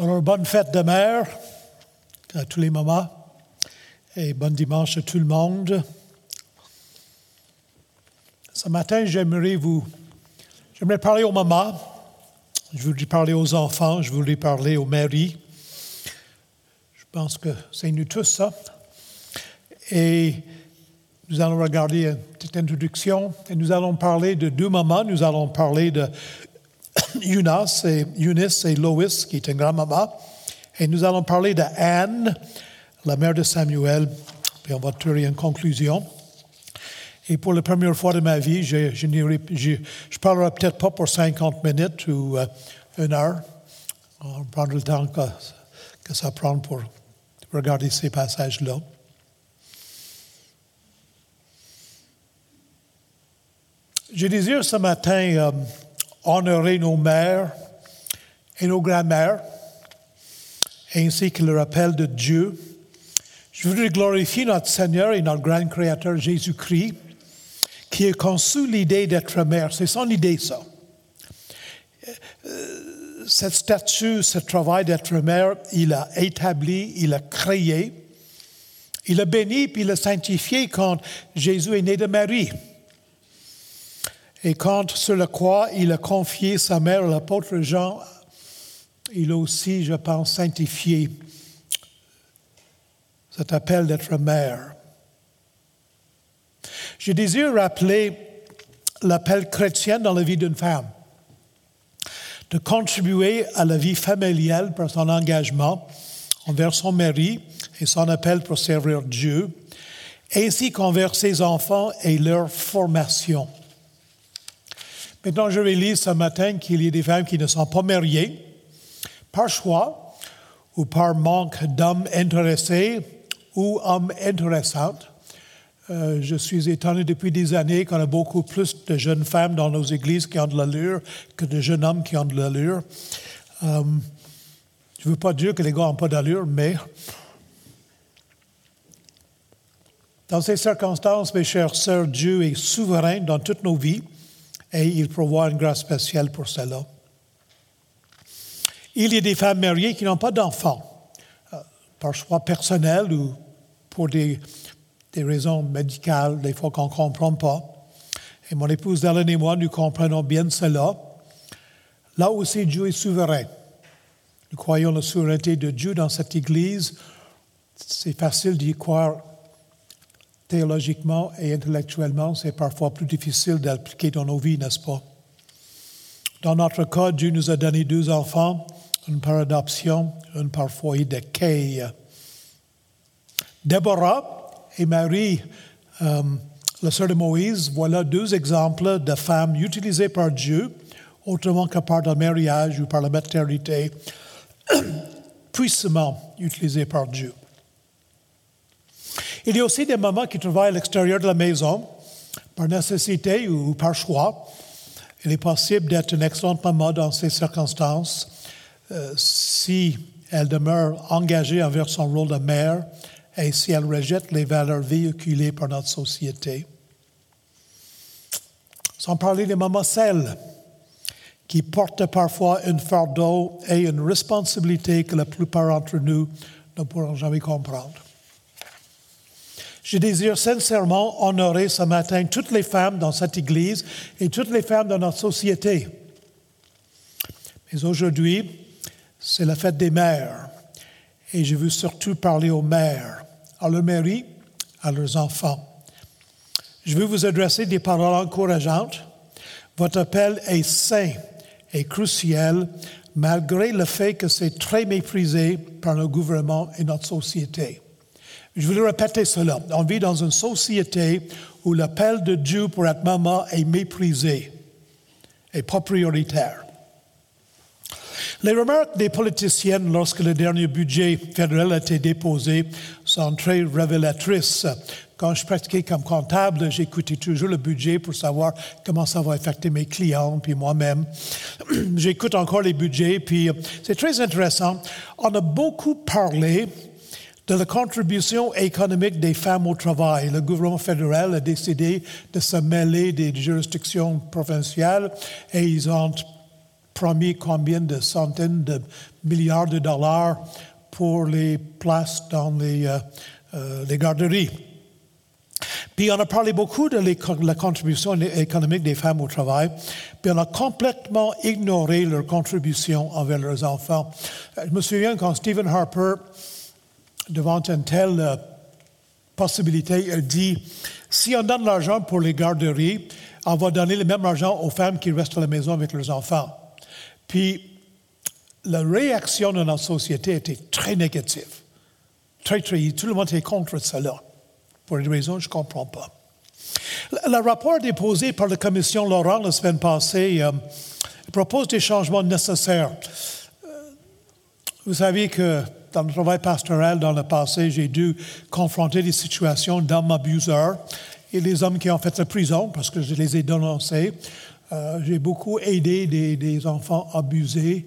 Alors, bonne fête de mer à tous les mamans et bon dimanche à tout le monde. Ce matin, j'aimerais vous, j'aimerais parler aux mamans, je voudrais parler aux enfants, je voudrais parler aux maris. Je pense que c'est nous tous ça. Et nous allons regarder une petite introduction et nous allons parler de deux mamans. Nous allons parler de Eunice et, Eunice et Lois, qui est une grand-maman. Et nous allons parler de Anne, la mère de Samuel, puis on va tirer une conclusion. Et pour la première fois de ma vie, je ne parlerai peut-être pas pour 50 minutes ou euh, une heure. On prendra le temps que, que ça prend pour regarder ces passages-là. Je désire ce matin euh, honorer nos mères et nos grands-mères, ainsi que le rappel de Dieu. Je voudrais glorifier notre Seigneur et notre grand Créateur Jésus-Christ, qui a conçu l'idée d'être mère. C'est son idée, ça. Euh, cette statue, ce travail d'être mère, il a établi, il a créé, il a béni, puis il a sanctifié quand Jésus est né de Marie. Et quand sur la croix, il a confié sa mère, l'apôtre Jean, il a aussi, je pense, sanctifié cet appel d'être mère. Je désire rappeler l'appel chrétien dans la vie d'une femme, de contribuer à la vie familiale par son engagement envers son mari et son appel pour servir Dieu, ainsi qu'envers ses enfants et leur formation. Maintenant, je réalise ce matin qu'il y a des femmes qui ne sont pas mariées par choix ou par manque d'hommes intéressés ou hommes intéressants. Euh, je suis étonné depuis des années qu'on a beaucoup plus de jeunes femmes dans nos églises qui ont de l'allure que de jeunes hommes qui ont de l'allure. Euh, je ne veux pas dire que les gars n'ont pas d'allure, mais dans ces circonstances, mes chères sœurs, Dieu est souverain dans toutes nos vies et il prévoit une grâce spéciale pour cela. Il y a des femmes mariées qui n'ont pas d'enfants, euh, par choix personnel ou pour des, raisons médicales, des fois qu'on ne comprend pas. Et mon épouse Hélène et moi, nous comprenons bien cela. Là aussi, Dieu est souverain. Nous croyons la souveraineté de Dieu dans cette Église. C'est facile d'y croire théologiquement et intellectuellement, c'est parfois plus difficile d'appliquer dans nos vies, n'est-ce pas? Dans notre cas, Dieu nous a donné deux enfants, une par adoption, une par foyer d'accueil. Déborah et Marie, euh, la sœur de Moïse, voilà deux exemples de femmes utilisées par Dieu, autrement que par le mariage ou par la maternité, puissamment utilisées par Dieu. Il y a aussi des mamans qui travaillent à l'extérieur de la maison, par nécessité ou par choix. Il est possible d'être une excellente maman dans ces circonstances euh, si elle demeure engagée envers son rôle de mère et si elle rejette les valeurs véhiculées par notre société. Sans parler des mamans seules, qui portent parfois un fardeau et une responsabilité que la plupart d'entre nous ne pourront jamais comprendre. Je désire sincèrement honorer ce matin toutes les femmes dans cette Église et toutes les femmes dans notre société. Mais aujourd'hui, c'est la fête des mères et je veux surtout parler aux mères, à leurs maris, à leurs enfants. Je veux vous adresser des paroles encourageantes. Votre appel est saint et crucial malgré le fait que c'est très méprisé par le gouvernement et notre société. Je voulais répéter cela. On vit dans une société où l'appel de Dieu pour être maman est méprisé et pas prioritaire. Les remarques des politiciennes lorsque le dernier budget fédéral a été déposé sont très révélatrices. Quand je pratiquais comme comptable, j'écoutais toujours le budget pour savoir comment ça va affecter mes clients, puis moi-même. J'écoute encore les budgets, puis c'est très intéressant. On a beaucoup parlé de la contribution économique des femmes au travail. Le gouvernement fédéral a décidé de se mêler des juridictions provinciales et ils ont promis combien de centaines de milliards de dollars pour les places dans les, euh, euh, garderies. Puis on a parlé beaucoup de la contribution économique des femmes au travail, puis on a complètement ignoré leur contribution envers leurs enfants. Euh, je me souviens quand Stephen Harper, devant une telle euh, possibilité, a dit, si on donne l'argent pour les garderies, on va donner le même argent aux femmes qui restent à la maison avec leurs enfants. Puis la réaction de notre société était très négative. Très, très, tout le monde était contre cela pour une raison je ne comprends pas. Le rapport déposé par la commission Laurent la semaine passée euh, propose des changements nécessaires. Euh, vous savez que dans le travail pastoral dans le passé, j'ai dû confronter des situations d'hommes abuseurs et les hommes qui ont fait la prison parce que je les ai dénoncés. Euh, j'ai beaucoup aidé des, enfants abusés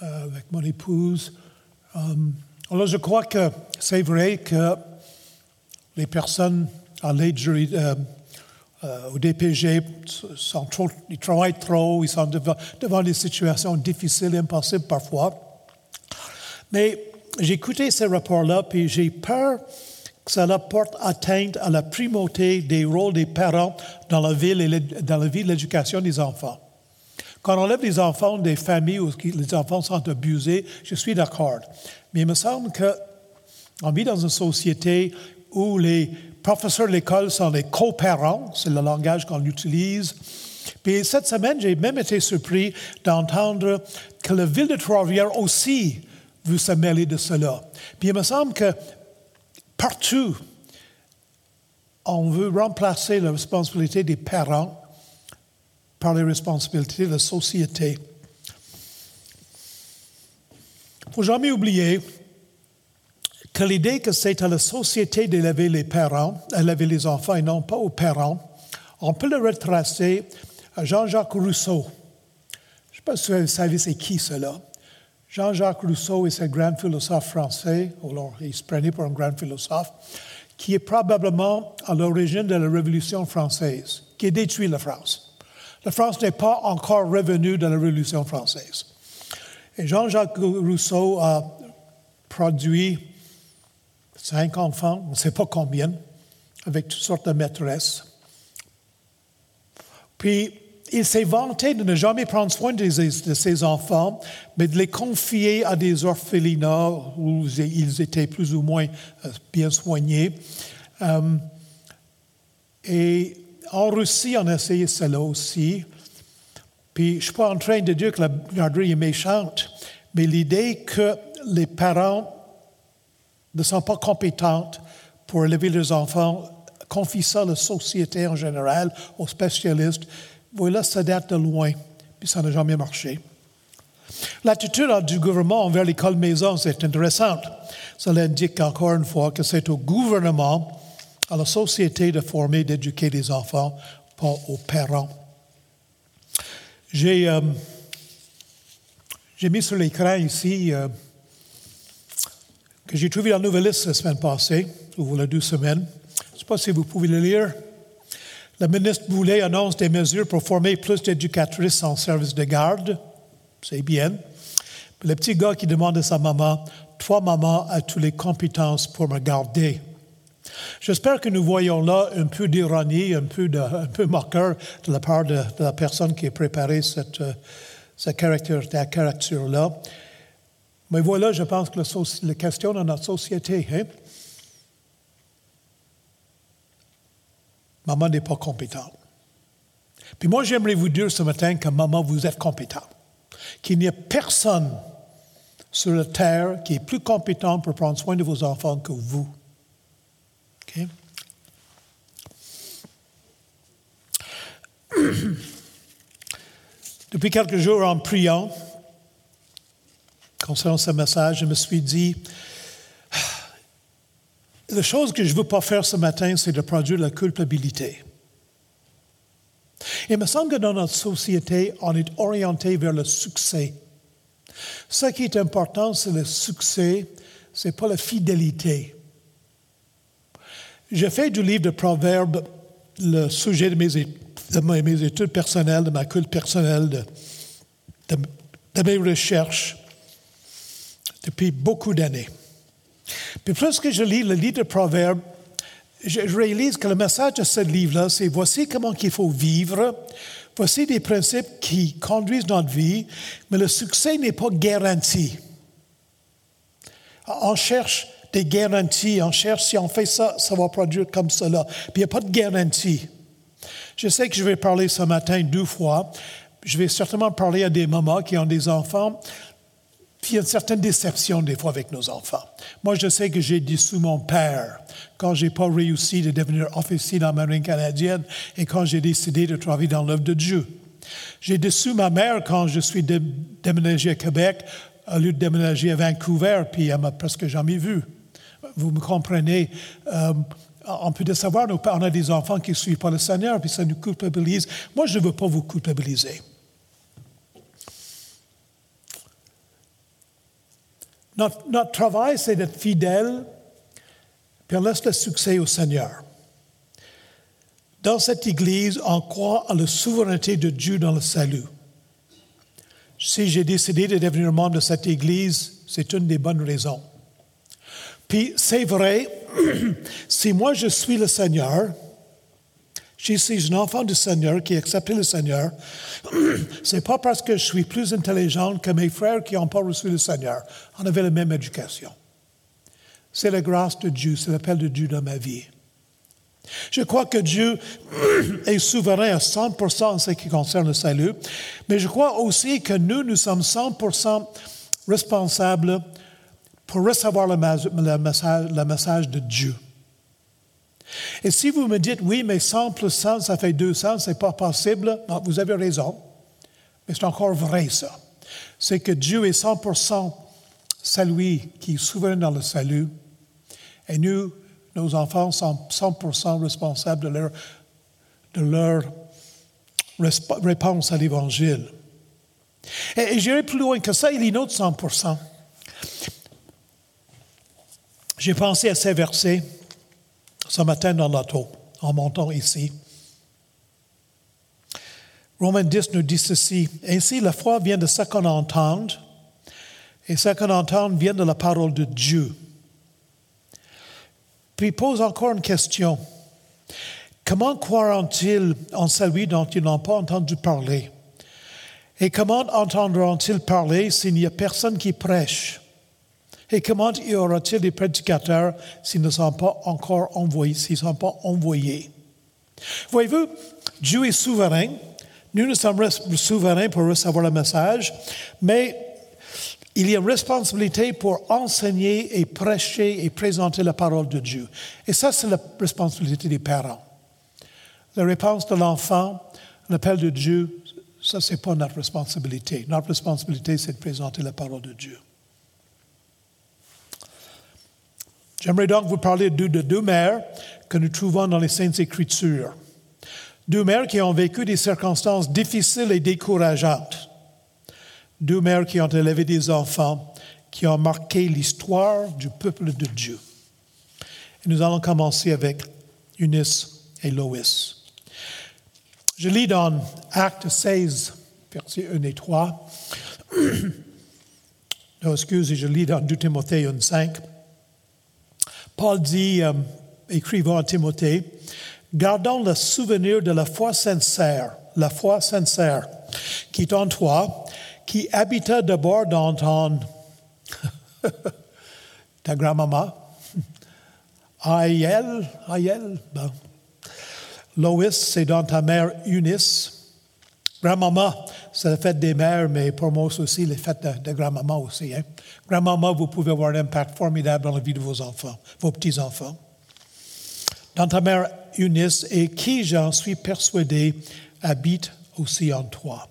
avec mon épouse. alors je crois que c'est vrai que les personnes à l'aide euh, euh, au DPG sont trop, ils travaillent trop, ils sont devant, des situations difficiles, impossibles parfois. Mais j'ai écouté ce rapport-là, puis j'ai peur que cela porte atteinte à la primauté des rôles des parents dans la vie, dans la vie de l'éducation des enfants. Quand on enlève les enfants des familles où les enfants sont abusés, je suis d'accord. Mais il me semble qu'on vit dans une société où les professeurs de l'école sont les coparents, c'est le langage qu'on utilise. Puis cette semaine, j'ai même été surpris d'entendre que la ville de Trois-Rivières aussi veut se mêler de cela. Puis il me semble que partout, on veut remplacer la responsabilité des parents par les responsabilités de la société. Il ne faut jamais oublier que l'idée que c'est à la société d'élever les parents, d'élever les enfants et non pas aux parents, on peut le retracer à Jean-Jacques Rousseau. Je ne sais pas si vous savez c'est qui cela. Jean-Jacques Rousseau est un grand philosophe français, alors il se prenait pour un grand philosophe, qui est probablement à l'origine de la Révolution française, qui a détruit la France. La France n'est pas encore revenue de la Révolution française. Et Jean-Jacques Rousseau a produit cinq enfants, on ne sait pas combien, avec toutes sortes de maîtresses. Puis, il s'est vanté de ne jamais prendre soin de, ses enfants, mais de les confier à des orphelinats où ils étaient plus ou moins euh, bien soignés. Euh, et en Russie, on a essayé cela aussi. Puis, je ne suis pas en train de dire que la garderie est méchante, mais l'idée que les parents ne sont pas compétentes pour élever leurs enfants, confient ça à la société en général, aux spécialistes. Voilà, ça date de loin, puis ça n'a jamais marché. L'attitude du gouvernement envers l'école maison, c'est intéressante. Ça indique encore une fois que c'est au gouvernement, à la société de former, d'éduquer les enfants, pas aux parents. J'ai euh, mis sur l'écran ici euh, que j'ai trouvé la nouvelle liste la semaine passée, ou la deux semaines. Je ne sais pas si vous pouvez le lire. La ministre Boulet annonce des mesures pour former plus d'éducatrices en service de garde. C'est bien. le petit gars qui demande à sa maman, Toi, maman, as-tu les compétences pour me garder? J'espère que nous voyons là un peu d'ironie, un peu, de, un peu moqueur de la part de, la personne qui a préparé cette, euh, cette caractère-là. Mais voilà, je pense que la, question de notre société, hein? Maman n'est pas compétente. Puis moi, j'aimerais vous dire ce matin que maman, vous êtes compétent. Qu'il n'y a personne sur la terre qui est plus compétent pour prendre soin de vos enfants que vous. OK? Depuis quelques jours, en priant, concernant ce message, je me suis dit, la chose que je ne veux pas faire ce matin, c'est de produire la culpabilité. Il me semble que dans notre société, on est orienté vers le succès. Ce qui est important, c'est le succès, ce n'est pas la fidélité. J'ai fait du livre de Proverbes le sujet de mes, études personnelles, de ma culte personnelle, de de mes recherches depuis beaucoup d'années. Puis plus que je lis le livre de Proverbes, je, réalise que le message de ce livre-là, c'est voici comment il faut vivre, voici des principes qui conduisent notre vie, mais le succès n'est pas garanti. On cherche des garanties, on cherche si on fait ça, ça va produire comme cela. Puis il n'y a pas de garantie. Je sais que je vais parler ce matin deux fois. Je vais certainement parler à des mamans qui ont des enfants. Puis il y a une certaine déception des fois avec nos enfants. Moi, je sais que j'ai déçu mon père quand je n'ai pas réussi de devenir officier dans la marine canadienne et quand j'ai décidé de travailler dans l'œuvre de Dieu. J'ai déçu ma mère quand je suis déménagé à Québec au lieu de déménager à Vancouver, puis elle m'a presque jamais vu. Vous me comprenez? Euh, on peut de savoir, on a des enfants qui ne suivent pas le Seigneur, puis ça nous culpabilise. Moi, je ne veux pas vous culpabiliser. Notre, travail, c'est d'être fidèle, puis on laisse le succès au Seigneur. Dans cette Église, on croit en la souveraineté de Dieu dans le salut. Si j'ai décidé de devenir membre de cette Église, c'est une des bonnes raisons. Puis c'est vrai, si moi je suis le Seigneur, je suis un enfant du Seigneur qui a accepté le Seigneur. C'est pas parce que je suis plus intelligent que mes frères qui n'ont pas reçu le Seigneur. On avait la même éducation. C'est la grâce de Dieu, c'est l'appel de Dieu dans ma vie. Je crois que Dieu est souverain à 100% en ce qui concerne le salut, mais je crois aussi que nous, nous sommes 100% responsables pour recevoir le message, le message de Dieu. Et si vous me dites, oui, mais 100 plus 100, ça fait 200, ce n'est pas possible, vous avez raison. Mais c'est encore vrai, ça. C'est que Dieu est 100% celui qui est dans le salut. Et nous, nos enfants, sont 100% responsables de leur, de leur réponse à l'Évangile. Et, et j'irai plus loin que ça, il y a une autre 100%. J'ai pensé à ces versets ce matin dans l'auto, en montant ici. Romains 10 nous dit ceci. Ainsi, la foi vient de ce qu'on entend, et ce qu'on entend vient de la parole de Dieu. Puis pose encore une question. Comment croiront-ils en celui dont ils n'ont pas entendu parler? Et comment entendront-ils parler s'il n'y a personne qui prêche? Et comment y aura-t-il des prédicateurs s'ils ne sont pas encore envoyés, s'ils ne sont pas envoyés? Voyez-vous, Dieu est souverain. Nous, nous sommes souverains pour recevoir le message, mais il y a une responsabilité pour enseigner et prêcher et présenter la parole de Dieu. Et ça, c'est la responsabilité des parents. La réponse de l'enfant, l'appel de Dieu, ça, ce n'est pas notre responsabilité. Notre responsabilité, c'est de présenter la parole de Dieu. J'aimerais donc vous parler de, deux mères que nous trouvons dans les Saintes Écritures. Deux mères qui ont vécu des circonstances difficiles et décourageantes. Deux mères qui ont élevé des enfants qui ont marqué l'histoire du peuple de Dieu. Et nous allons commencer avec Eunice et Lois. Je lis dans Acte 16, versets 1 et 3. non, excusez, je lis dans 2 Timothée 1, 5. Paul dit, euh, écrivant à Timothée, gardons le souvenir de la foi sincère, la foi sincère qui est en toi, qui habita d'abord dans ton, ta grand-maman, Aïel, Aïel, bon. Lois, c'est dans ta mère Eunice. Grand-maman, c'est la fête des mères, mais pour moi aussi, les fêtes de, de grand-maman aussi. Hein? Grand-maman, vous pouvez avoir un impact formidable dans la vie de vos enfants, vos petits-enfants. Dans ta mère Eunice, et qui, j'en suis persuadé, habite aussi en toi.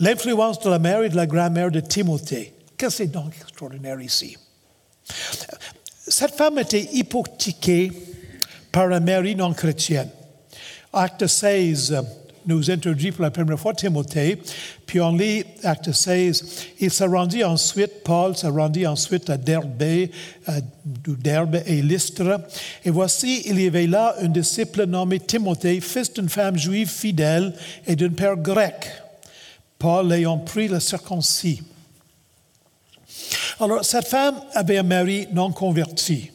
L'influence de la mère et de la grand-mère de Timothée. Qu'est-ce que c'est donc extraordinaire ici? Cette femme était hypothéquée par un mari non chrétien. Acte 16, nous introduit pour la première fois Timothée, puis on lit acte 16. Il se rendit ensuite, Paul se rendit ensuite à Derbe, à Derbe et Lystre. Et voici, il y avait là un disciple nommé Timothée, fils d'une femme juive fidèle et d'un père grec. Paul ayant pris le circoncis. Alors, cette femme avait un mari non converti.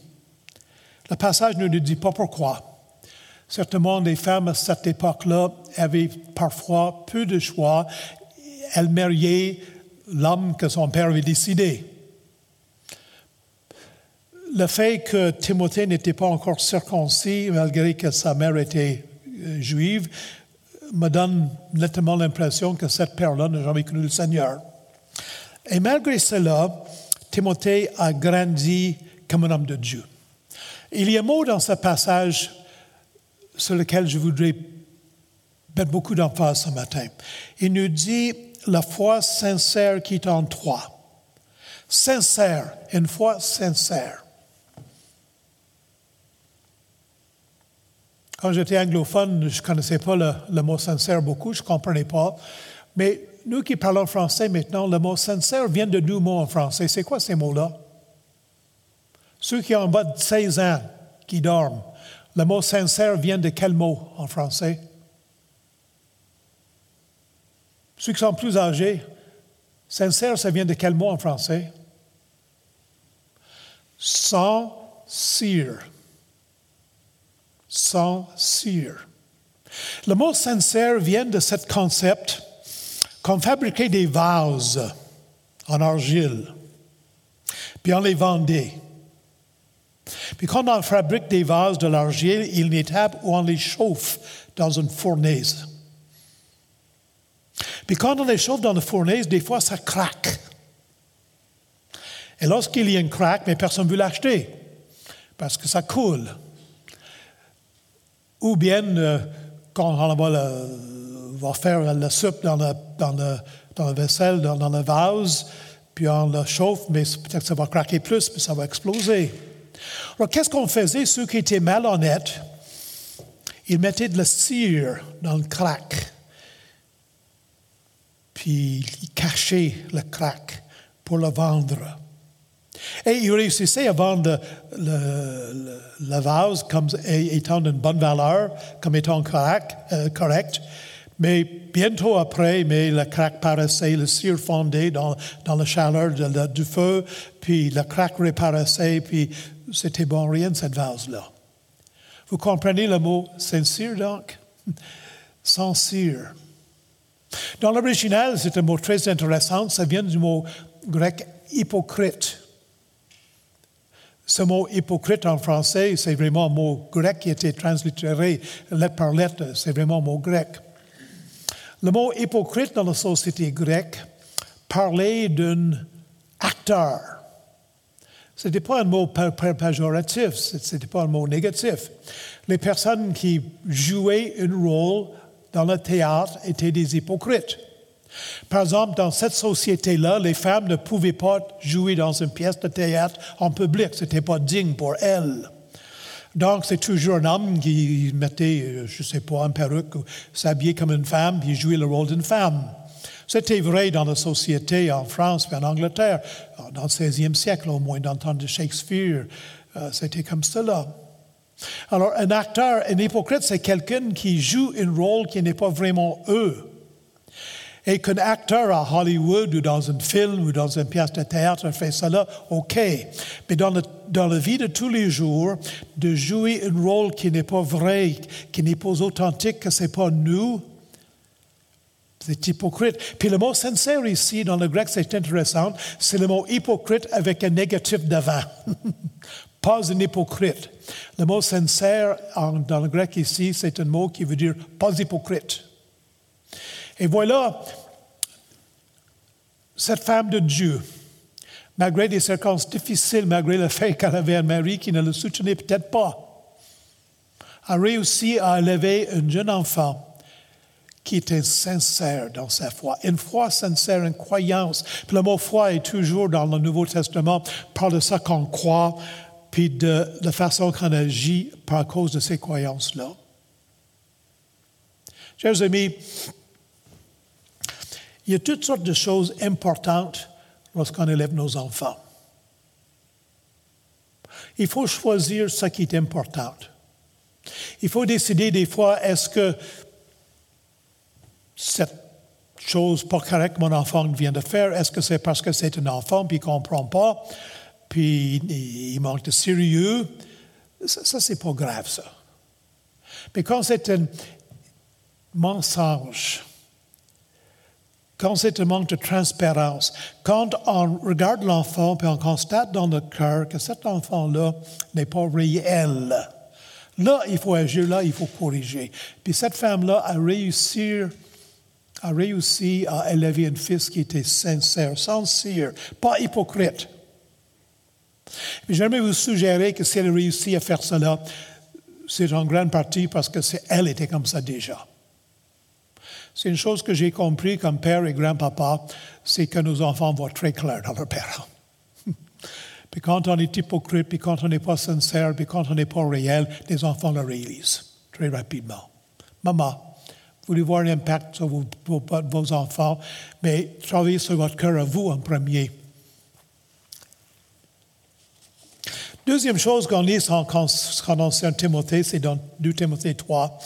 Le passage ne nous dit pas pourquoi. Certainement, les femmes à cette époque-là avaient parfois peu de choix. Elles mariaient l'homme que son père avait décidé. Le fait que Timothée n'était pas encore circoncis, malgré que sa mère était euh, juive, me donne nettement l'impression que cette père-là n'a jamais connu le Seigneur. Et malgré cela, Timothée a grandi comme un homme de Dieu. Il y a un mot dans ce passage sur lequel je voudrais mettre beaucoup d'emphase ce matin. Il nous dit la foi sincère qui est en toi. Sincère, une foi sincère. Quand j'étais anglophone, je ne connaissais pas le, le, mot sincère beaucoup, je ne comprenais pas. Mais nous qui parlons français maintenant, le mot sincère vient de deux mots en français. C'est quoi ces mots-là? Ceux qui ont en bas de 16 ans, qui dorment, le mot sincère vient de quel mot en français? Ceux qui sont plus âgés, sincère, ça vient de quel mot en français? Sans cire. Sans cire. Le mot sincère vient de ce concept qu'on fabriquait des vases en argile, puis on les vendait. Puis quand on fabrique des vases de l'argile, il y a une étape où on les chauffe dans une fournaise. Puis quand on les chauffe dans la fournaise, des fois ça craque. Et lorsqu'il y a une craque, mais personne ne veut l'acheter parce que ça coule. Ou bien, euh, quand on va, faire la soupe dans le, dans le, dans le vaisselle, dans, dans, le vase, puis on le chauffe, mais peut-être que ça va craquer plus, puis ça va exploser. Alors, qu'est-ce qu'on faisait? Ceux qui étaient malhonnêtes, ils mettaient de la cire dans le crack, puis ils cachaient le crack pour le vendre. Et ils réussissaient à vendre le, le, le vase comme étant d'une bonne valeur, comme étant correct, euh, correct. Mais bientôt après, mais le crack paraissait, le cire fondait dans, dans la chaleur du feu, puis le crack reparaissait, puis c'était bon rien cette vase-là. Vous comprenez le mot sincère donc? Sans cire. Dans l'original, c'est un mot très intéressant. Ça vient du mot grec hypocrite. Ce mot hypocrite en français, c'est vraiment un mot grec qui a été translittéré lettre par lettre. C'est vraiment un mot grec. Le mot hypocrite dans la société grecque parlait d'un acteur ce n'était pas un mot péjoratif, ce n'était pas un mot négatif. Les personnes qui jouaient un rôle dans le théâtre étaient des hypocrites. Par exemple, dans cette société-là, les femmes ne pouvaient pas jouer dans une pièce de théâtre en public. Ce n'était pas digne pour elles. Donc, c'est toujours un homme qui mettait, euh, je ne sais pas, une perruque, s'habillait comme une femme, puis jouait le rôle d'une femme. C'était vrai dans la société en France et en Angleterre, dans le 16e siècle au moins, dans le temps de Shakespeare. Euh, c'était comme cela. Alors, un acteur, un hypocrite, c'est quelqu'un qui joue un rôle qui n'est pas vraiment eux. Et qu'un acteur à Hollywood ou dans un film ou dans une pièce de théâtre fait cela, OK. Mais dans, le, dans la vie de tous les jours, de jouer un rôle qui n'est pas vrai, qui n'est pas authentique, que ce n'est pas nous, c'est hypocrite. Puis le mot sincère ici, dans le grec, c'est intéressant. C'est le mot hypocrite avec un négatif devant. pas un hypocrite. Le mot sincère dans le grec ici, c'est un mot qui veut dire pas hypocrite. Et voilà, cette femme de Dieu, malgré des circonstances difficiles, malgré le fait qu'elle avait un mari qui ne le soutenait peut-être pas, a réussi à élever un jeune enfant qui était sincère dans sa foi. Une foi sincère, une croyance. Puis le mot foi est toujours dans le Nouveau Testament, par de ça qu'on croit, puis de la façon qu'on agit par cause de ces croyances-là. Chers amis, il y a toutes sortes de choses importantes lorsqu'on élève nos enfants. Il faut choisir ce qui est important. Il faut décider des fois, est-ce que cette chose pas correcte que mon enfant vient de faire. Est-ce que c'est parce que c'est un enfant puis il ne comprend pas, puis il manque de sérieux? Ça, ça c'est pas grave, ça. Mais quand c'est un mensonge, quand c'est un manque de transparence, quand on regarde l'enfant et on constate dans notre cœur que cet enfant-là n'est pas réel, là, il faut agir, là, il faut corriger. Puis cette femme-là a réussi, a réussi à élever un fils qui était sincère, sincère, pas hypocrite. J'aimerais vous suggérer que si elle réussit à faire cela, c'est en grande partie parce que elle était comme ça déjà. C'est une chose que j'ai compris comme père et grand-papa, c'est que nos enfants voient très clair dans leurs parents. puis quand on est hypocrite, puis quand on n'est pas sincère, puis quand on n'est pas réel, les enfants le réalisent très rapidement. Maman, voulez voir l'impact sur vos, enfants, mais travaillez sur votre cœur à vous en premier. Deuxième chose qu'on lit en, en ancien Timothée, c'est dans 2 Timothée 3.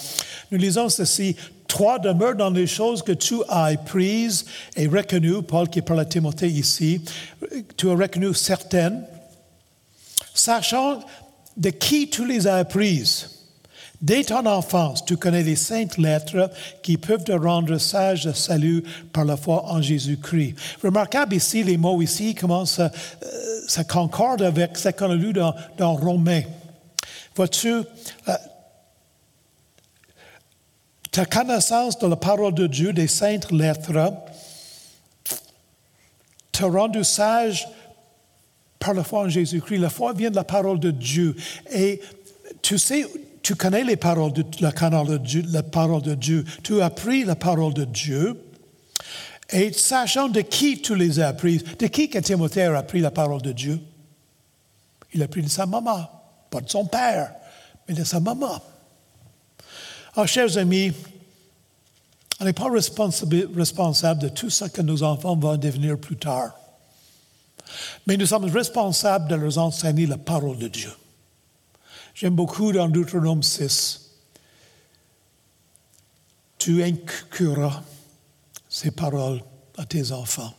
Nous lisons ceci. Toi demeure dans les choses que tu as apprises et reconnues, Paul qui parle à Timothée ici, tu as reconnu certaines, sachant de qui tu les as apprises. Dès ton enfance, tu connais les saintes lettres qui peuvent te rendre sage de salut par la foi en Jésus-Christ. Remarquable ici, les mots ici commencent, euh, ça concorde avec ce qu'on a lu dans, dans Romains. Vois-tu, euh, ta connaissance de la parole de Dieu, des saintes lettres, t'a rendu sage par la foi en Jésus-Christ. La foi vient de la parole de Dieu. Et tu sais, tu connais les paroles de, la, Dieu, parole de Dieu. Tu as appris la parole de Dieu. Et sachant de qui tu les as apprises, de qui que Timothée a appris la parole de Dieu? Il a appris de sa maman, pas de son père, mais de sa maman. Alors, chers amis, on n'est pas responsable de tout ce que nos enfants vont devenir plus tard. Mais nous sommes responsables de leur enseigner la parole de Dieu. J'aime beaucoup dans Deutéronome 6. Tu inculqueras ces paroles à tes enfants.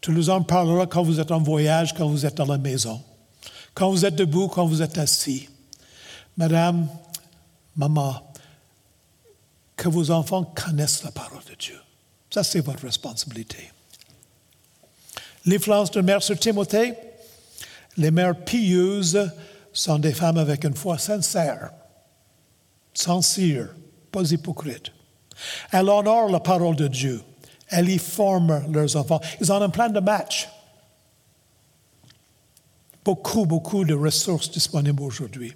Tu nous en parleras quand vous êtes en voyage, quand vous êtes dans la maison, quand vous êtes debout, quand vous êtes assis. Madame, maman, que vos enfants connaissent la parole de Dieu. Ça, c'est votre responsabilité. L'influence de mère sur Timothée, les mères pieuses sont des femmes avec une foi sincère, sincère, pas hypocrite. Elles honorent la parole de Dieu. Elles y forment leurs enfants. Ils ont un plan de match. Beaucoup, beaucoup de ressources disponibles aujourd'hui.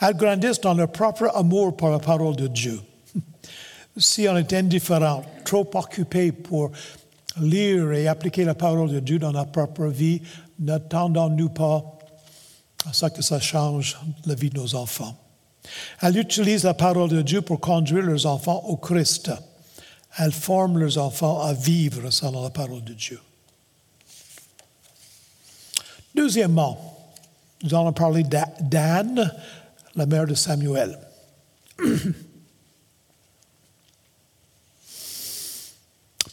Elles grandissent dans leur propre amour pour la parole de Dieu. Si on est indifférent, trop occupé pour lire et appliquer la parole de Dieu dans notre propre vie, n'attendons-nous pas ce que ça change la vie de nos enfants. Elles utilisent la parole de Dieu pour conduire leurs enfants au Christ. Elles forment leurs enfants à vivre selon la parole de Dieu. Deuxièmement, nous allons parler d'Anne, la mère de Samuel.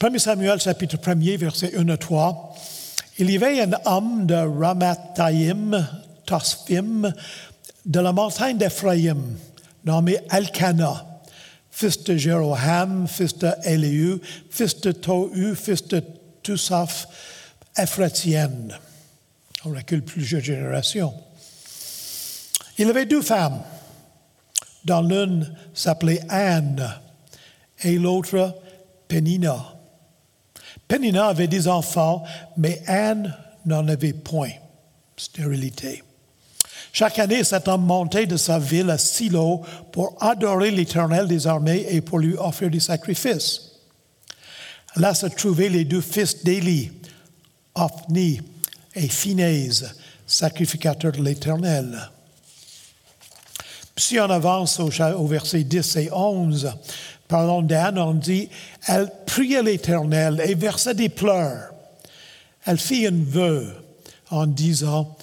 1 Samuel chapitre 1er, verset 1 à 3. Il y avait un homme de Ramathaïm, De la montagne d'Ephraïm, nommé Elkanah, fils de Jéroham, fils de Eliu, fils de Tohu, fils de Tusaf, Ephratienne. On recule plusieurs générations. Il avait deux femmes, dont l'une s'appelait Anne et l'autre Penina. Penina avait des enfants, mais Anne n'en avait point. Stérilité. Chaque année, cet homme montait de sa ville à Silo pour adorer l'Éternel des armées et pour lui offrir des sacrifices. Là se trouvaient les deux fils d'Élie, Ophni et Phinèse, sacrificateurs de l'Éternel. Si on avance au, verset 10 et 11, parlons d'Anne, on dit, elle priait l'Éternel et versait des pleurs. Elle fit un vœu en disant,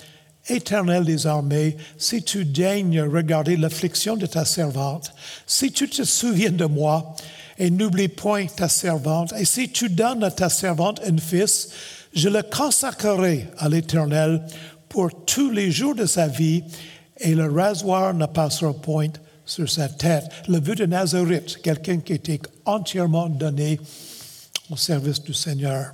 Éternel des armées, si tu daignes regarder l'affliction de ta servante, si tu te souviens de moi et n'oublie point ta servante. Et si tu donnes à ta servante un fils, je le consacrerai à l'Éternel pour tous les jours de sa vie, et le rasoir ne passera point sur sa tête. Le vœu de Nazareth, quelqu'un qui était entièrement donné au service du Seigneur.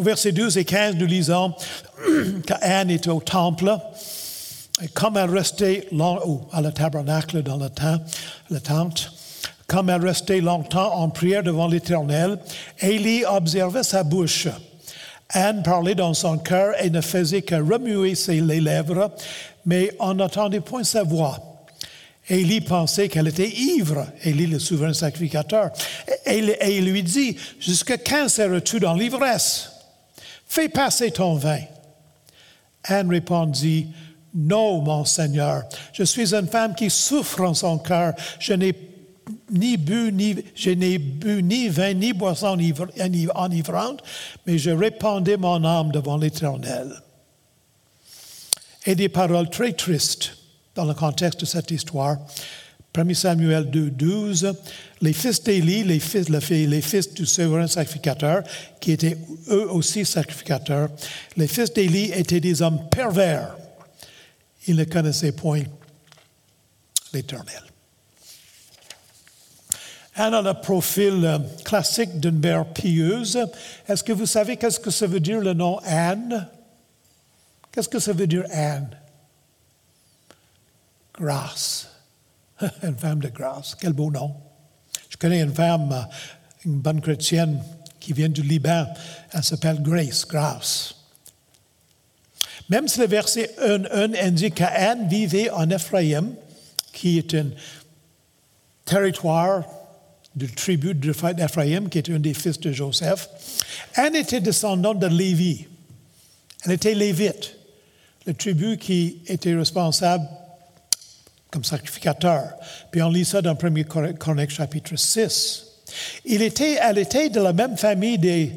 Au verset 12 et 15, nous lisons qu'Anne était au temple. Et comme elle restait long, à la tabernacle dans temps, la tente, comme elle restait longtemps en prière devant l'Éternel, Élie observait sa bouche. Anne parlait dans son cœur et ne faisait que remuer ses lèvres, mais on n'entendait point sa voix. Élie pensait qu'elle était ivre, Élie le souverain sacrificateur, et il lui dit, Jusqu'à quand seras-tu dans l'ivresse? Fais passer ton vin. Anne répondit, Non, mon Seigneur, je suis une femme qui souffre en son cœur. Je n'ai ni bu, ni, je n'ai bu ni vin, ni boisson enivrante, mais je répandais mon âme devant l'Éternel. Et des paroles très tristes dans le contexte de cette histoire. 1 Samuel 2, 12, les fils d'Élie, les fils, fils du souverain sacrificateur, qui étaient eux aussi sacrificateurs, les fils d'Élie étaient des hommes pervers. Ils ne connaissaient point l'Éternel. Anne a le profil euh, classique d'une mère pieuse. Est-ce que vous savez qu'est-ce que ça veut dire le nom Anne? Qu'est-ce que ça veut dire Anne? Grâce. une femme de grâce. Quel beau nom. Je connais une femme, euh, une bonne chrétienne qui vient du Liban. Elle s'appelle Grace, grâce. Même si le verset 1, indique qu'Anne vivait en Ephraïm, qui est un territoire du tribu d'Ephraïm, qui est un des fils de Joseph. Anne était descendante de Lévi. Elle était lévite, le tribu qui était responsable comme sacrificateur. Puis on lit ça dans 1 Chronique chapitre 6. Il était, elle était de la même famille des,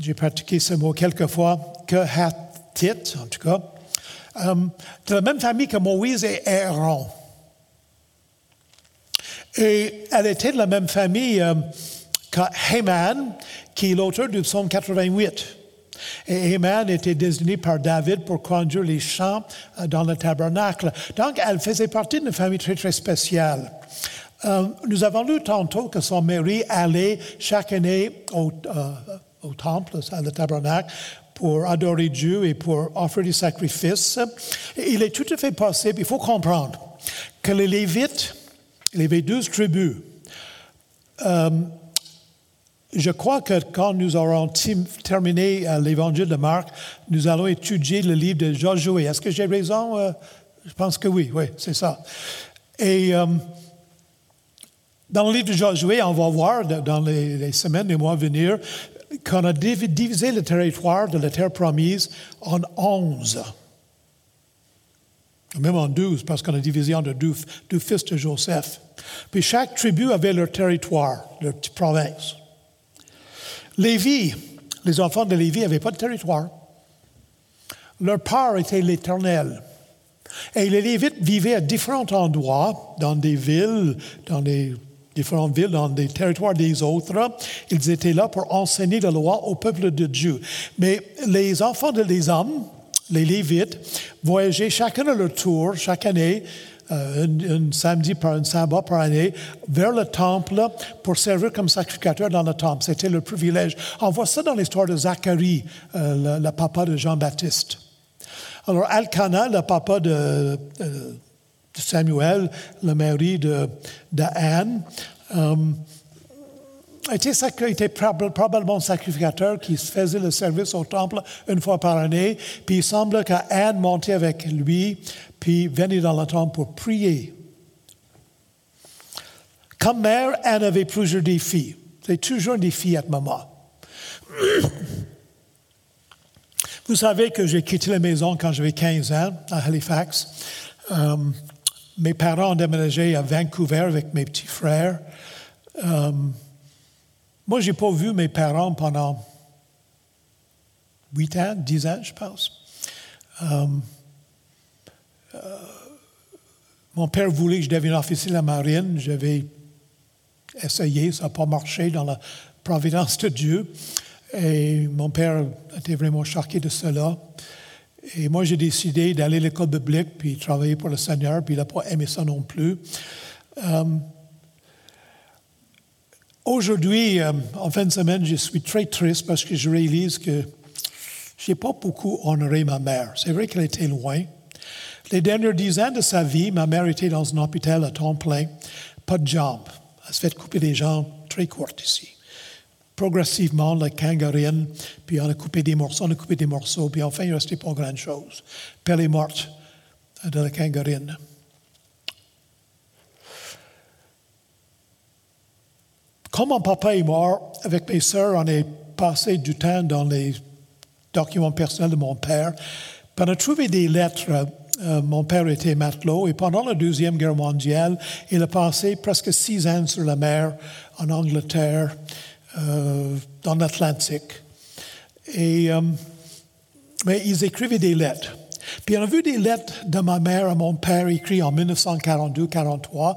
j'ai pratiqué ce mot quelques fois, que en tout cas, euh, de la même famille que Moïse et Aaron. Et elle était de la même famille euh, que Haman, qui est l'auteur du psaume 88. Et Haman était désigné par David pour conduire les chants euh, dans le tabernacle. Donc, elle faisait partie d'une famille très, très spéciale. Euh, nous avons lu tantôt que son mari allait chaque année au, au temple, à le tabernacle, pour adorer Dieu et pour offrir des sacrifices. il est tout à fait possible, il faut comprendre, que les Lévites il y avait douze tribus. Euh, je crois que quand nous aurons terminé euh, l'évangile de Marc, nous allons étudier le livre de Josué. Est-ce que j'ai raison? Euh, je pense que oui, oui, c'est ça. Et dans le livre de Josué, on va voir dans les, les semaines et mois à venir qu'on a divisé le territoire de la terre promise en onze même en douze, parce qu'on a divisé en deux, deux fils de Joseph. Puis chaque tribu avait leur territoire, leur province. Lévi, les enfants de Lévi n'avaient pas de territoire. Leur part était l'Éternel. Et les Lévites vivaient à différents endroits, dans des villes, dans des différentes villes, dans des territoires des autres. Ils étaient là pour enseigner la loi au peuple de Dieu. Mais les enfants de les hommes, les Lévites, voyageaient chacun à leur tour, chaque année, euh, un, samedi par un sabbat par année, vers le temple pour servir comme sacrificateur dans le temple. C'était leur privilège. On voit ça dans l'histoire de Zacharie, euh, le, papa de Jean-Baptiste. Alors, Alcana, le papa de, euh, de Samuel, le mari d'Anne, était, était probablement sacrificateur qui faisait le service au temple une fois par année. Puis il semble qu'Anne montait avec lui, puis venait dans le temple pour prier. Comme mère, Anne avait plusieurs défis. C'est toujours des filles à maman. Vous savez que j'ai quitté la maison quand j'avais 15 ans à Halifax. Euh, mes parents ont déménagé à Vancouver avec mes petits frères. Euh, moi, je n'ai pas vu mes parents pendant huit ans, dix ans, je pense. Euh, euh, mon père voulait que je devienne officier de la marine. J'avais essayé, ça n'a pas marché dans la providence de Dieu. Et mon père était vraiment choqué de cela. Et moi, j'ai décidé d'aller à l'école biblique, puis travailler pour le Seigneur, puis il n'a pas aimé ça non plus. Euh, aujourd'hui, euh, en fin de semaine, je suis très triste parce que je réalise que je n'ai pas beaucoup honoré ma mère. C'est vrai qu'elle était loin. Les dernières dix ans de sa vie, ma mère était dans un hôpital à temps plein, pas de jambes. Elle se fait couper des jambes très courtes ici progressivement la kangarine, puis on a coupé des morceaux, on a coupé des morceaux, puis enfin, il ne restait pas grand-chose. Puis elle est morte de la kangarine. Comme mon papa est mort, avec mes sœurs, on a passé du temps dans les documents personnels de mon père. On a trouvé des lettres. Euh, mon père était matelot et pendant la Deuxième Guerre mondiale, il a passé presque six ans sur la mer en Angleterre. Euh, dans l'Atlantique. Et, euh, mais ils écrivaient des lettres. Puis on a vu des lettres de ma mère à mon père écrites en 1942-43,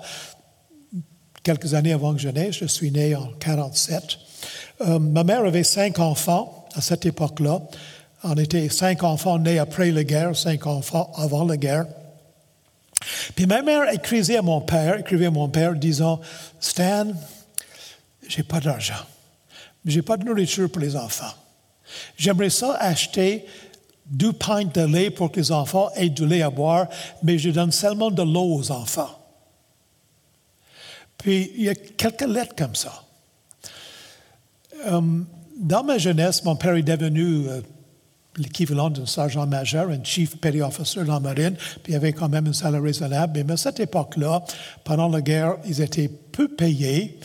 quelques années avant que je naisse. Je suis né en 47. Euh, ma mère avait cinq enfants à cette époque-là. On était cinq enfants nés après la guerre, cinq enfants avant la guerre. Puis ma mère écrivait à mon père, écrivait à mon père disant, Stan, j'ai pas d'argent. Je n'ai pas de nourriture pour les enfants. J'aimerais ça acheter deux pintes de lait pour que les enfants aient du lait à boire, mais je donne seulement de l'eau aux enfants. Puis, il y a quelques lettres comme ça. Euh, dans ma jeunesse, mon père est devenu euh, l'équivalent d'un sergent major, un chief petty officer dans la marine, puis il avait quand même un salaire raisonnable. Mais à cette époque-là, pendant la guerre, ils étaient peu payés.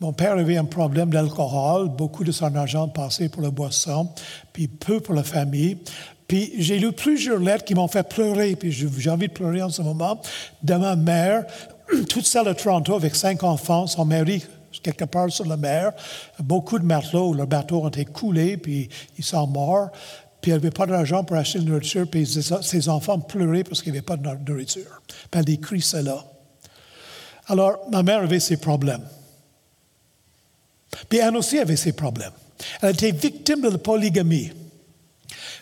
Mon père avait un problème d'alcool, beaucoup de son argent passé pour la boisson, puis peu pour la famille. Puis j'ai lu plusieurs lettres qui m'ont fait pleurer, puis j'ai envie de pleurer en ce moment, de ma mère, toute seule à Toronto avec cinq enfants, son mari quelque part sur la mer, beaucoup de matelots, leurs bateaux ont été coulés, puis ils sont morts, puis elle n'avait pas d'argent pour acheter de nourriture, puis ses enfants pleuraient parce qu'il n'y avait pas de nourriture. Puis elle décrit cela. Alors, ma mère avait ses problèmes. Puis Anne aussi avait ses problèmes. Elle était victime de la polygamie.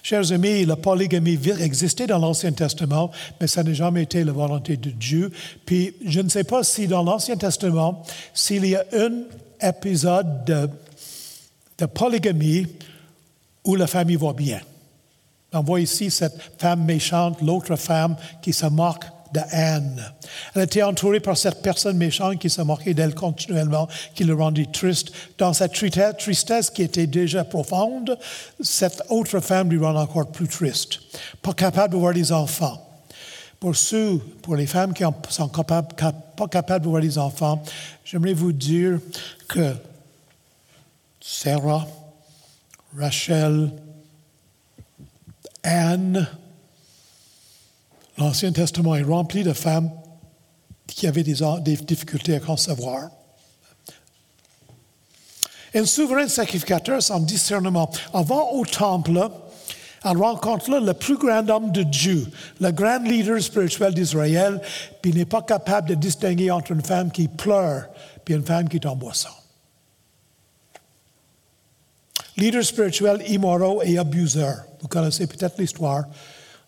Chers amis, la polygamie existait dans l'Ancien Testament, mais ça n'a jamais été la volonté de Dieu. Puis je ne sais pas si dans l'Ancien Testament, s'il y a un épisode de, de polygamie où la famille va bien. On voit ici cette femme méchante, l'autre femme qui se moque de haine. Elle était entourée par cette personne méchante qui se moquait d'elle continuellement, qui le rendait triste. Dans cette tristesse qui était déjà profonde, cette autre femme lui rend encore plus triste. Pas capable de voir les enfants. Pour ceux, pour les femmes qui sont capables, pas capables de voir les enfants, j'aimerais vous dire que Sarah, Rachel, Anne, L'Ancien Testament est rempli de femmes qui avaient des, difficultés à concevoir. Un souverain sacrificateur sans discernement. Avant au temple, elle rencontre le plus grand homme de Dieu, le grand leader spirituel d'Israël, puis n'est pas capable de distinguer entre une femme qui pleure et une femme qui est en boisson. Leader spirituel immoraux et abuseur. Vous connaissez peut-être l'histoire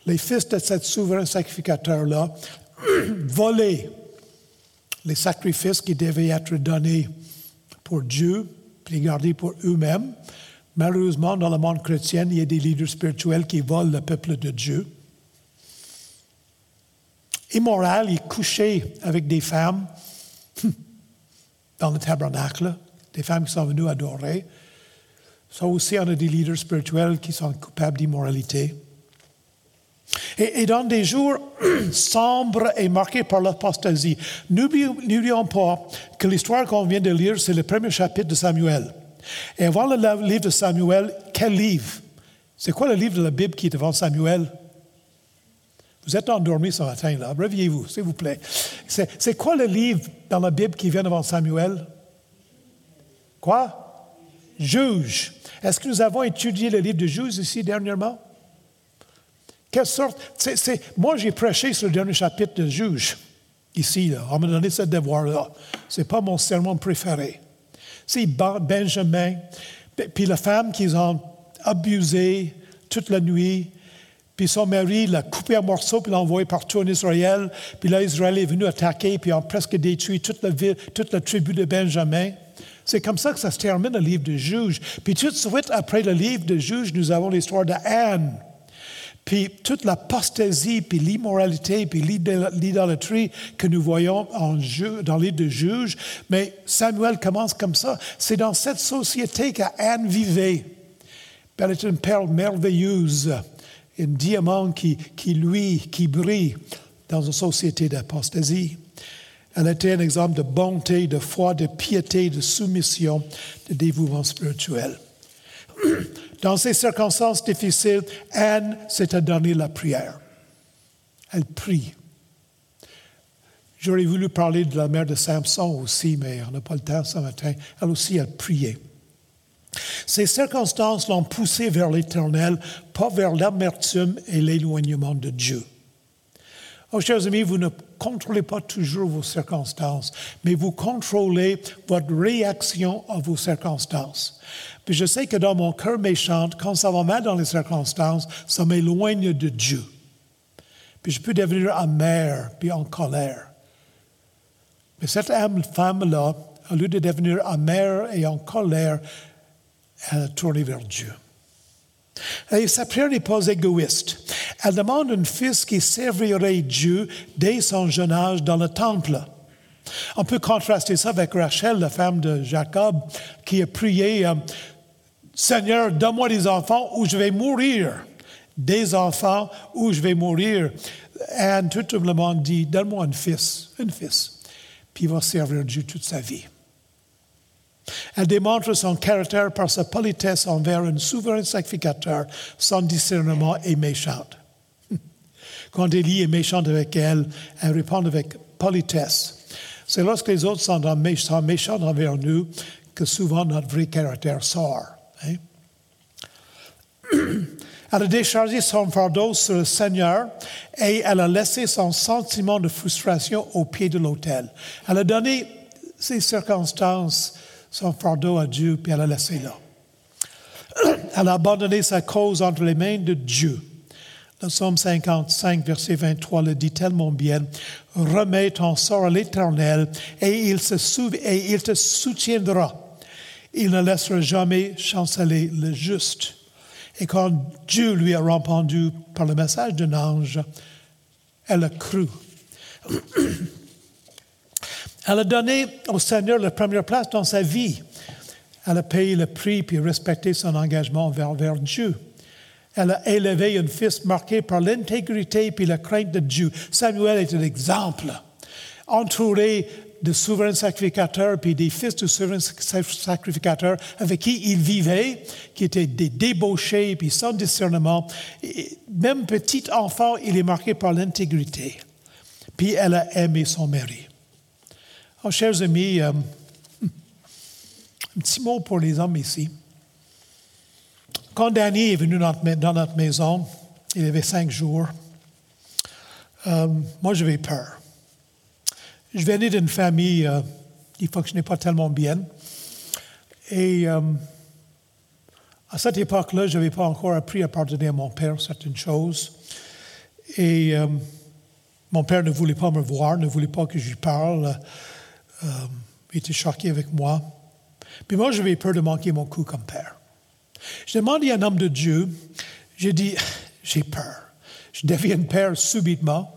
les fils de cet souverain sacrificateur-là volaient les sacrifices qui devaient être donnés pour Dieu, puis pour eux-mêmes. Malheureusement, dans le monde chrétien, il y a des leaders spirituels qui volent le peuple de Dieu. Immoral, ils couchaient avec des femmes dans le tabernacle, des femmes qui sont venues adorer. Ça aussi, on a des leaders spirituels qui sont coupables d'immoralité. Et, dans des jours sombres et marqués par l'apostasie, n'oublions pas que l'histoire qu'on vient de lire, c'est le premier chapitre de Samuel. Et avant le livre de Samuel, quel livre? C'est quoi le livre de la Bible qui est devant Samuel? Vous êtes endormis ce matin, là. Réveillez-vous, s'il vous plaît. C'est quoi le livre dans la Bible qui vient devant Samuel? Quoi? Juge. Est-ce que nous avons étudié le livre de Juge ici dernièrement? Quelle sorte. moi, j'ai prêché sur le dernier chapitre de Juge. Ici, là, on m'a donné ce devoir-là. Ce n'est pas mon sermon préféré. C'est Benjamin, puis la femme qu'ils ont abusée toute la nuit, puis son mari l'a coupé en morceaux, puis l'a envoyé partout en Israël. Puis là, Israël est venu attaquer, puis a presque détruit toute la, ville, toute la tribu de Benjamin. C'est comme ça que ça se termine le livre de Juges. Puis tout de suite après le livre de Juges, nous avons l'histoire de Anne. Puis toute l'apostasie, puis l'immoralité, puis l'idolâtrie que nous voyons dans le livre de Juges. Mais Samuel commence comme ça. C'est dans cette société qu'Anne vivait. Elle est une perle merveilleuse un diamant qui, qui luit, qui brille dans une société d'apostasie. Elle était un exemple de bonté, de foi, de piété, de soumission, de dévouement spirituel. Dans ces circonstances difficiles, Anne s'est donnée la prière. Elle prie. J'aurais voulu parler de la mère de Samson aussi, mais on n'a pas le temps ce matin. Elle aussi, elle priait. Ces circonstances l'ont poussé vers l'Éternel, pas vers l'amertume et l'éloignement de Dieu. Oh, chers amis, vous ne contrôlez pas toujours vos circonstances, mais vous contrôlez votre réaction à vos circonstances. Je sais que dans mon cœur méchant, quand ça va mal dans les circonstances, ça m'éloigne de Dieu. Puis je peux devenir amer, puis en colère. Mais cette femme-là, au lieu de devenir amère et en colère, elle a tourné vers Dieu. Et sa prière n'est pas égoïste. Elle demande un fils qui servirait Dieu dès son jeune âge dans le temple. On peut contraster ça avec Rachel, la femme de Jacob, qui a prié euh, Seigneur, donne-moi des enfants ou je vais mourir. Des enfants ou je vais mourir. Anne tout simplement dit Donne-moi un fils, un fils, puis il va servir Dieu toute sa vie. Elle démontre son caractère par sa politesse envers un souverain sacrificateur. Son discernement est méchant. Quand Élie est méchant avec elle, elle répond avec politesse. C'est lorsque les autres sont, méchants envers nous que souvent notre vrai caractère sort. Hein. Elle a déchargé son fardeau sur le Seigneur et elle a laissé son sentiment de frustration au pied de l'autel. Elle a donné ses circonstances son fardeau à Dieu, puis elle a laissé là. Elle a abandonné sa cause entre les mains de Dieu. Le psaume 55, verset 23 le dit tellement bien. Remets ton sort à l'Éternel et il, et il te soutiendra. Il ne laissera jamais chanceler le juste. Et quand Dieu lui a répondu par le message d'un ange, elle a cru. Elle a donné au Seigneur la première place dans sa vie. Elle a payé le prix puis respecté son engagement vers, vers Dieu. Elle a élevé un fils marqué par l'intégrité puis la crainte de Dieu. Samuel est un exemple. Entouré de souverains sacrificateurs puis des fils de souverains sacrificateurs avec qui il vivait, qui étaient des débauchés puis sans discernement. même petit enfant, il est marqué par l'intégrité. Puis elle a aimé son mari. Oh, chers amis, euh, un petit mot pour les hommes ici. Quand Danny est venu dans notre maison, il avait cinq jours, euh, moi j'avais peur. Je venais d'une famille euh, qui ne fonctionnait pas tellement bien. Et à cette époque-là, je n'avais pas encore appris à pardonner à mon père certaines choses. Et mon père ne voulait pas me voir, ne voulait pas que je parle euh, était choqué avec moi. Puis moi, j'avais peur de manquer mon coup comme père. Je demandé à un homme de Dieu, j'ai dit, j'ai peur. Je deviens père subitement.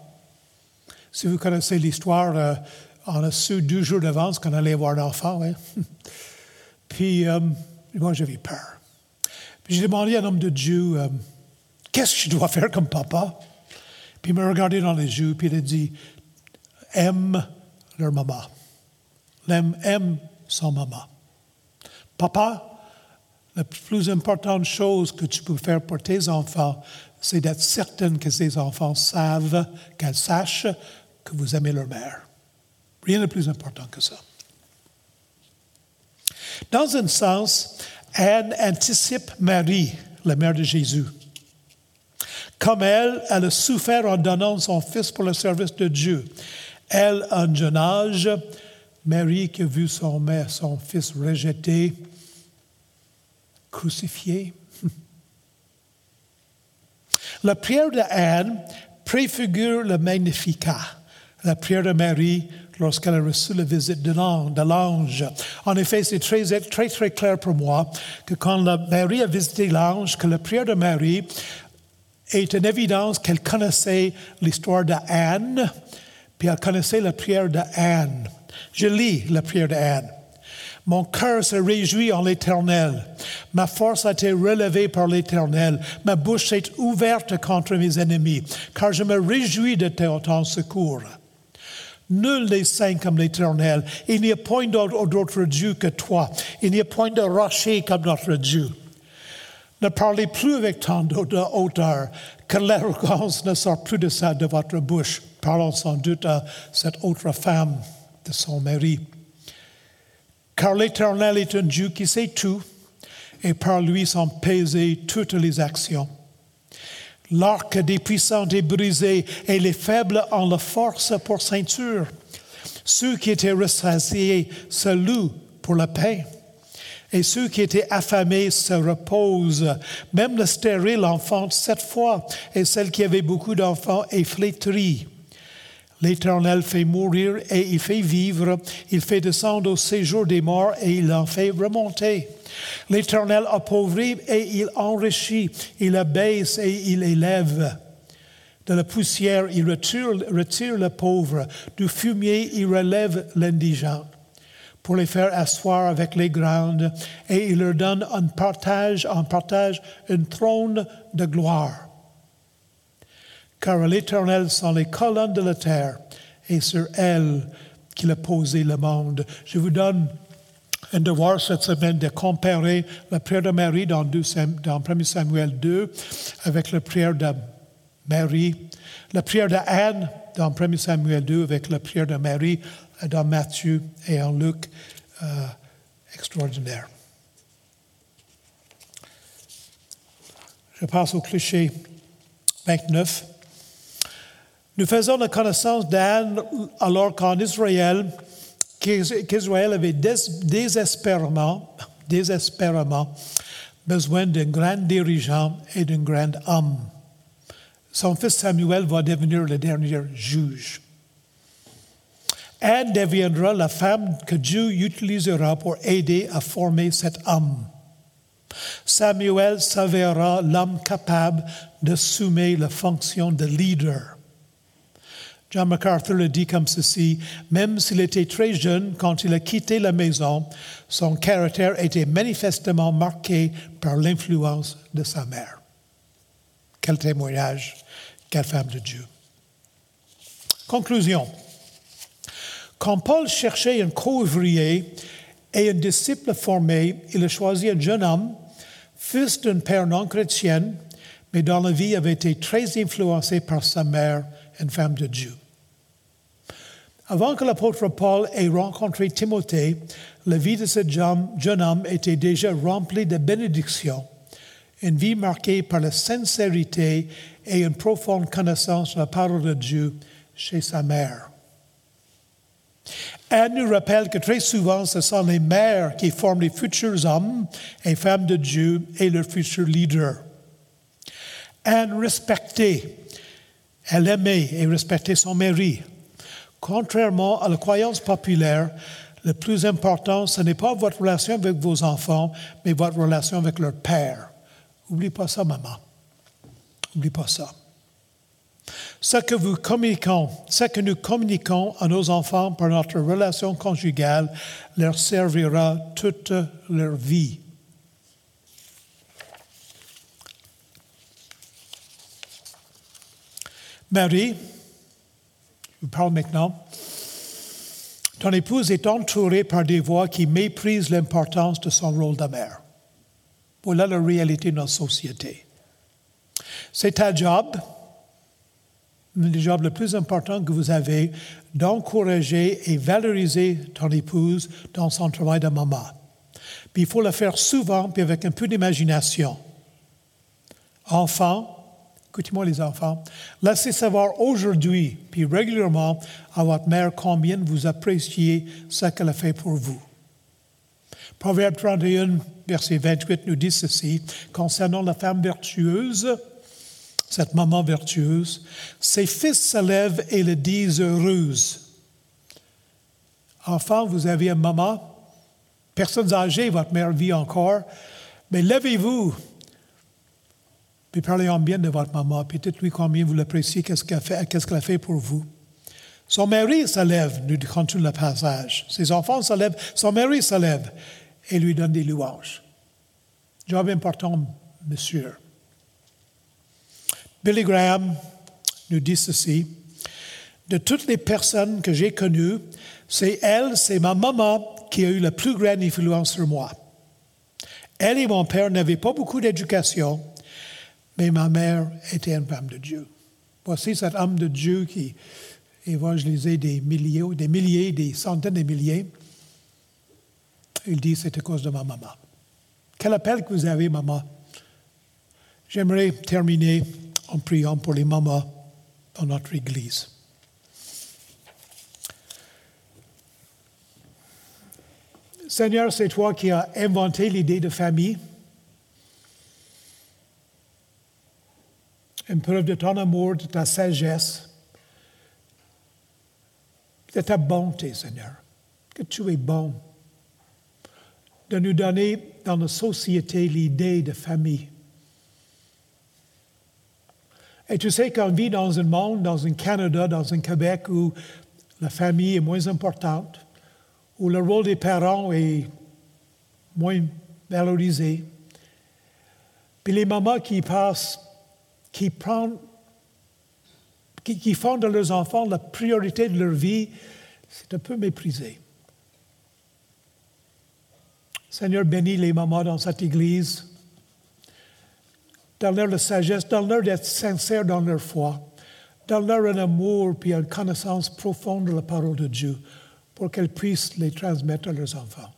Si vous connaissez l'histoire, euh, on a su deux jours d'avance qu'on allait voir l'enfant. Hein? Puis euh, moi, j'avais peur. Puis j'ai demandé à un homme de Dieu, euh, qu'est-ce que je dois faire comme papa? Puis il m'a regardé dans les yeux, puis il a dit, aime leur maman aime son maman. Papa, la plus importante chose que tu peux faire pour tes enfants, c'est d'être certain que ces enfants savent, qu'elles sachent que vous aimez leur mère. Rien de plus important que ça. Dans un sens, Anne anticipe Marie, la mère de Jésus. Comme elle, elle a souffert en donnant son fils pour le service de Dieu. Elle, un jeune âge, Marie qui a vu son, mère, son fils rejeté, crucifié. La prière de Anne préfigure le Magnificat, la prière de Marie lorsqu'elle a reçu la visite de l'ange. En effet, c'est très, très, très clair pour moi que quand la Marie a visité l'ange, que la prière de Marie est une évidence qu'elle connaissait l'histoire d'Anne, puis elle connaissait la prière d'Anne. Je lis la prière d'Anne. Mon cœur se réjouit en l'Éternel. Ma force a été relevée par l'Éternel. Ma bouche s'est ouverte contre mes ennemis, car je me réjouis de ton secours. Nul n'est saint comme l'Éternel. Il n'y a point d'autre Dieu que toi. Il n'y a point de rocher comme notre Dieu. Ne parlez plus avec tant de hauteur, que l'arrogance ne sort plus de ça de votre bouche. Parlons sans doute à cette autre femme de son mari. Car l'Éternel est un Dieu qui sait tout, et par lui sont pesées toutes les actions. L'arc des puissants est brisé, et les faibles ont la force pour ceinture. Ceux qui étaient rassasiés se louent pour la paix. Et ceux qui étaient affamés se reposent. Même le stérile enfante sept fois, et celle qui avait beaucoup d'enfants est flétrie. L'Éternel fait mourir et il fait vivre. Il fait descendre au séjour des morts et il en fait remonter. L'Éternel appauvrit et il enrichit. Il abaisse et il élève. De la poussière, il retire, le pauvre. Du fumier, il relève l'indigent pour les faire asseoir avec les grandes, et il leur donne un partage, en partage, un trône de gloire car l'Éternel sont les colonnes de la terre, et sur elles qu'il a posé le monde. Je vous donne un devoir cette semaine de comparer la prière de Marie dans, 1 Samuel 2 avec la prière de Marie, la prière de Anne dans 1 Samuel 2 avec la prière de Marie dans Matthieu et en Luc. Euh, extraordinaire. Je passe au cliché 29. Nous faisons la connaissance d'Anne alors qu'en Israël, qu'Israël avait désespérément, désespérément besoin d'un grand dirigeant et d'un grand homme. Son fils Samuel va devenir le dernier juge. Anne deviendra la femme que Dieu utilisera pour aider à former cet homme. Samuel s'avérera l'homme capable d'assumer la fonction de leader. John MacArthur le dit comme ceci, même s'il était très jeune quand il a quitté la maison, son caractère était manifestement marqué par l'influence de sa mère. Quel témoignage, quelle femme de Dieu. Conclusion. Quand Paul cherchait un co-ouvrier et un disciple formé, il a choisi un jeune homme, fils d'un père non chrétien, mais dont la vie avait été très influencée par sa mère, une femme de Dieu. Avant que l'apôtre Paul ait rencontré Timothée, la vie de ce jeune homme était déjà remplie de bénédictions, une vie marquée par la sincérité et une profonde connaissance de la parole de Dieu chez sa mère. Anne nous rappelle que très souvent, ce sont les mères qui forment les futurs hommes et femmes de Dieu et leurs futurs leaders. Anne respectait, elle aimait et respectait son mari. Contrairement à la croyance populaire, le plus important, ce n'est pas votre relation avec vos enfants, mais votre relation avec leur père. N'oubliez pas ça, maman. N'oubliez pas ça. Ce que, vous communiquons, ce que nous communiquons à nos enfants par notre relation conjugale leur servira toute leur vie. Marie, parle maintenant. Ton épouse est entourée par des voix qui méprisent l'importance de son rôle de mère. Voilà la réalité de notre société. C'est ta job, le job le plus important que vous avez, d'encourager et valoriser ton épouse dans son travail de maman. Il faut le faire souvent, puis avec un peu d'imagination. Enfant, écoutez-moi les enfants, laissez savoir aujourd'hui, puis régulièrement, à votre mère combien vous appréciez ce qu'elle a fait pour vous. Proverbe 31, verset 28 nous dit ceci, concernant la femme vertueuse, cette maman vertueuse, ses fils se lèvent et le disent heureuse. Enfant, vous avez une maman, personnes âgées, votre mère vit encore, mais levez-vous, puis parlez en bien de votre maman, puis dites-lui combien vous l'appréciez, qu'est-ce qu'elle fait, fait pour vous. Son mari se lève, nous continue le passage. Ses enfants se lèvent, son mari se lève et lui donne des louanges. Job important, monsieur. Billy Graham nous dit ceci. De toutes les personnes que j'ai connues, c'est elle, c'est ma maman qui a eu la plus grande influence sur moi. Elle et mon père n'avaient pas beaucoup d'éducation, mais ma mère était une femme de Dieu. Voici cette âme de Dieu qui évangélisait des milliers, des milliers, des centaines de milliers. Il dit, c'est à cause de ma maman. Quel appel que vous avez, maman. J'aimerais terminer en priant pour les mamans dans notre Église. Seigneur, c'est toi qui as inventé l'idée de famille. Une preuve de ton amour, de ta sagesse, de ta bonté, Seigneur. Que tu es bon de nous donner dans nos sociétés l'idée de famille. Et tu sais qu'on vit dans un monde, dans un Canada, dans un Québec où la famille est moins importante, où le rôle des parents est moins valorisé. Puis les mamans qui passent, qui font de leurs enfants la priorité de leur vie, c'est un peu méprisé. Seigneur, bénis les mamans dans cette Église. Donne-leur la sagesse, donne-leur d'être sincères dans leur foi. Donne-leur un amour puis une connaissance profonde de la parole de Dieu pour qu'elles puissent les transmettre à leurs enfants.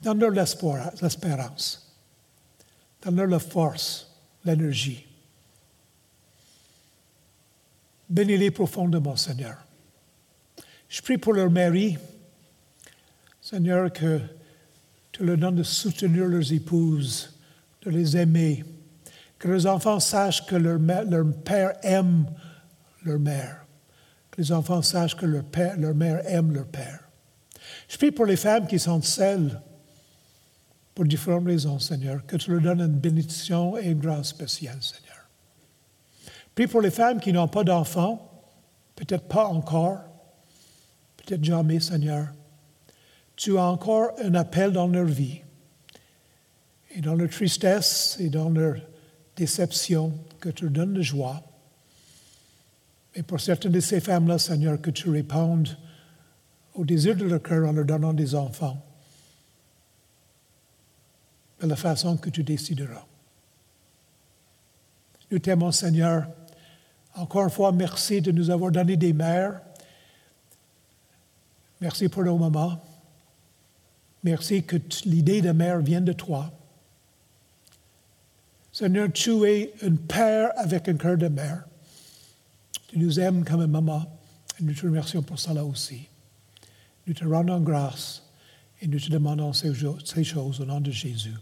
Donne-leur l'espérance. Donne-leur la force, l'énergie. Bénis-les profondément, Seigneur. Je prie pour leur mari. Seigneur, que tu leur donnes de soutenir leurs épouses, de les aimer, que leurs enfants sachent que leur, père aime leur mère, que les enfants sachent que leur, père, leur mère aime leur père. Je prie pour les femmes qui sont seules, pour différentes raisons, Seigneur, que tu leur donnes une bénédiction et une grâce spéciale, Seigneur. Prie pour les femmes qui n'ont pas d'enfants, peut-être pas encore, peut-être jamais, Seigneur tu as encore un appel dans leur vie. Et dans leur tristesse et dans leur déception, que tu leur donnes de joie. Et pour certaines de ces femmes-là, Seigneur, que tu répondes au désir de leur cœur en leur donnant des enfants, de la façon que tu décideras. Nous t'aimons, Seigneur. Encore une fois, merci de nous avoir donné des mères. Merci pour nos mamans. Merci que l'idée de mère vienne de toi. Seigneur, tu es un père avec un cœur de mère. Tu nous aimes comme une maman et nous te remercions pour cela aussi. Nous te rendons grâce et nous te demandons ces choses au nom de Jésus.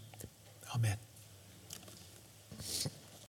Amen.